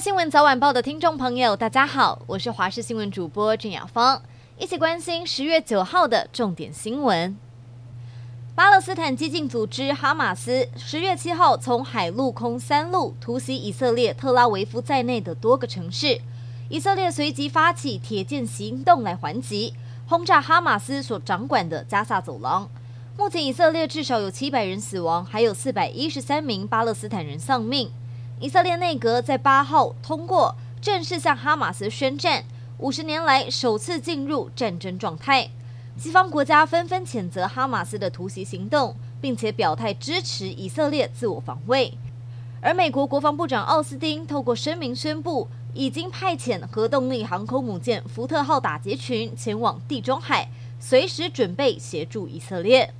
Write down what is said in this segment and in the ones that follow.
新闻早晚报的听众朋友，大家好，我是华视新闻主播郑雅芳，一起关心十月九号的重点新闻。巴勒斯坦激进组织哈马斯十月七号从海陆空三路突袭以色列特拉维夫在内的多个城市，以色列随即发起铁剑行动来还击，轰炸哈马斯所掌管的加萨走廊。目前以色列至少有七百人死亡，还有四百一十三名巴勒斯坦人丧命。以色列内阁在八号通过正式向哈马斯宣战，五十年来首次进入战争状态。西方国家纷纷谴责哈马斯的突袭行动，并且表态支持以色列自我防卫。而美国国防部长奥斯汀透过声明宣布，已经派遣核动力航空母舰福特号打击群前往地中海，随时准备协助以色列。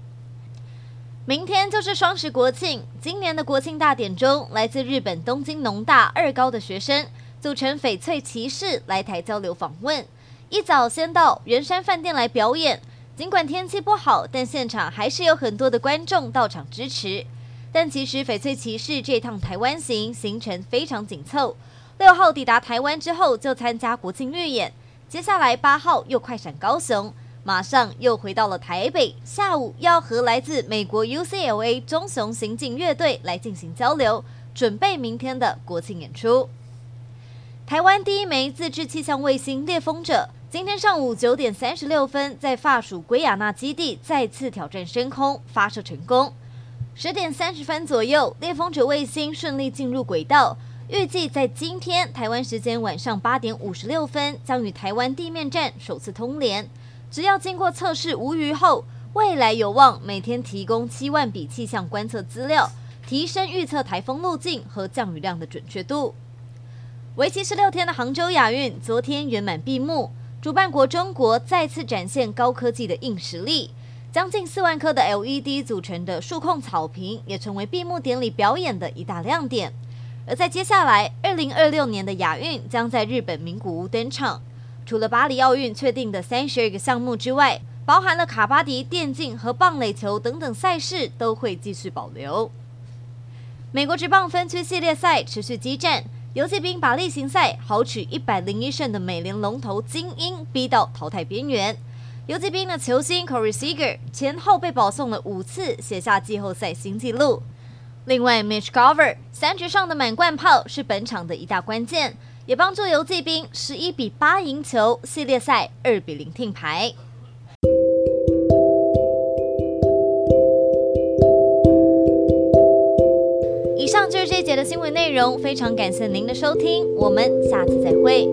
明天就是双十国庆，今年的国庆大典中，来自日本东京农大二高的学生组成翡翠骑士来台交流访问，一早先到圆山饭店来表演。尽管天气不好，但现场还是有很多的观众到场支持。但其实翡翠骑士这趟台湾行行程非常紧凑，六号抵达台湾之后就参加国庆预演，接下来八号又快闪高雄，马上又回到了台北，下午要和来自美国 UCLA 棕熊行进乐队来进行交流，准备明天的国庆演出。台湾第一枚自制气象卫星猎风者。今天上午九点三十六分，在法属圭亚那基地再次挑战升空，发射成功。十点三十分左右，猎风者卫星顺利进入轨道，预计在今天台湾时间晚上八点五十六分，将与台湾地面站首次通联。只要经过测试无虞后，未来有望每天提供七万笔气象观测资料，提升预测台风路径和降雨量的准确度。为期十六天的杭州亚运昨天圆满闭幕。主办国中国再次展现高科技的硬实力，将近四万颗的 LED 组成的数控草坪也成为闭幕典礼表演的一大亮点。而在接下来，二零二六年的亚运将在日本名古屋登场。除了巴黎奥运确定的三十二个项目之外，包含了卡巴迪电竞和棒垒球等等赛事都会继续保留。美国职棒分区系列赛持续激战。游骑兵把例行赛豪取一百零一胜的美联龙头精英逼到淘汰边缘。游骑兵的球星 Corey Seager 前后被保送了五次，写下季后赛新纪录。另外，Mitch Garver 三局上的满贯炮是本场的一大关键，也帮助游骑兵十一比八赢球，系列赛二比零听牌。以上就是这一节的新闻内容，非常感谢您的收听，我们下次再会。